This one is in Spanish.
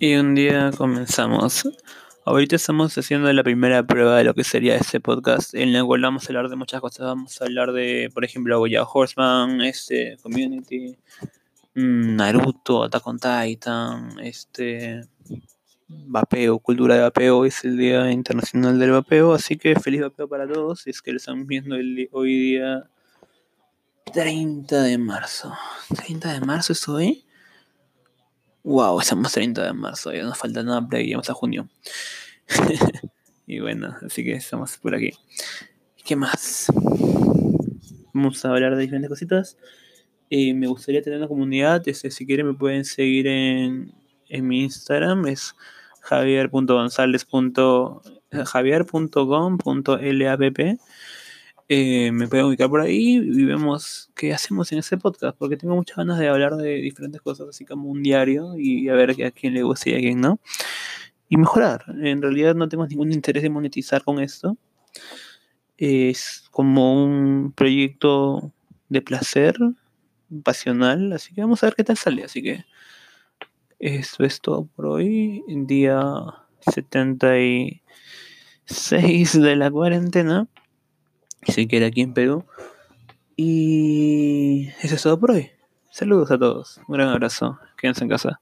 Y un día comenzamos. Ahorita estamos haciendo la primera prueba de lo que sería este podcast, en la cual vamos a hablar de muchas cosas. Vamos a hablar de, por ejemplo, Boya Horseman, este, Community, mm, Naruto, Attack on Titan, este, vapeo, cultura de vapeo. Es el Día Internacional del Vapeo, así que feliz vapeo para todos. Si es que lo están viendo el, hoy día 30 de marzo. 30 de marzo es hoy. Wow, estamos 30 de marzo, ya nos falta nada para que a junio. y bueno, así que estamos por aquí. ¿Qué más? Vamos a hablar de diferentes cositas. Eh, me gustaría tener una comunidad. Este, si quieren me pueden seguir en, en mi Instagram. Es javier.gonzález.javier.com.lapp eh, me pueden ubicar por ahí y vemos qué hacemos en ese podcast, porque tengo muchas ganas de hablar de diferentes cosas, así como un diario, y a ver a quién le gusta y a quién no. Y mejorar. En realidad no tengo ningún interés en monetizar con esto. Es como un proyecto de placer, pasional, así que vamos a ver qué tal sale. Así que eso es todo por hoy, día 76 de la cuarentena se queda aquí en Perú. Y eso es todo por hoy. Saludos a todos. Un gran abrazo. Quédense en casa.